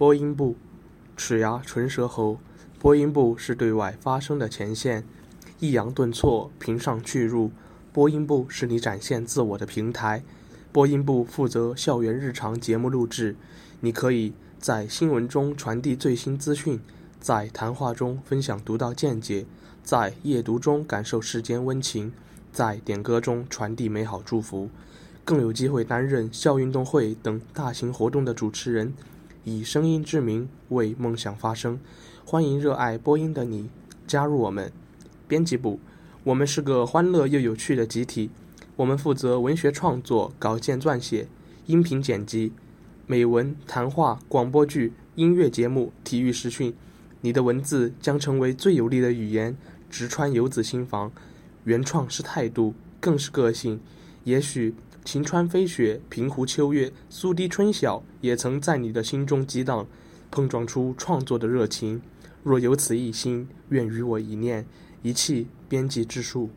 播音部，齿牙唇舌喉，播音部是对外发声的前线，抑扬顿挫，平上去入。播音部是你展现自我的平台。播音部负责校园日常节目录制，你可以在新闻中传递最新资讯，在谈话中分享独到见解，在夜读中感受世间温情，在点歌中传递美好祝福，更有机会担任校运动会等大型活动的主持人，以声音之名，为梦想发声。欢迎热爱播音的你加入我们。编辑部，我们是个欢乐又有趣的集体。我们负责文学创作、稿件撰写、音频剪辑、美文、谈话、广播剧、音乐节目、体育实训。你的文字将成为最有力的语言，直穿游子心房。原创是态度，更是个性。也许晴川飞雪、平湖秋月、苏堤春晓，也曾在你的心中激荡，碰撞出创作的热情。若有此一心，愿与我一念，一气编辑之术。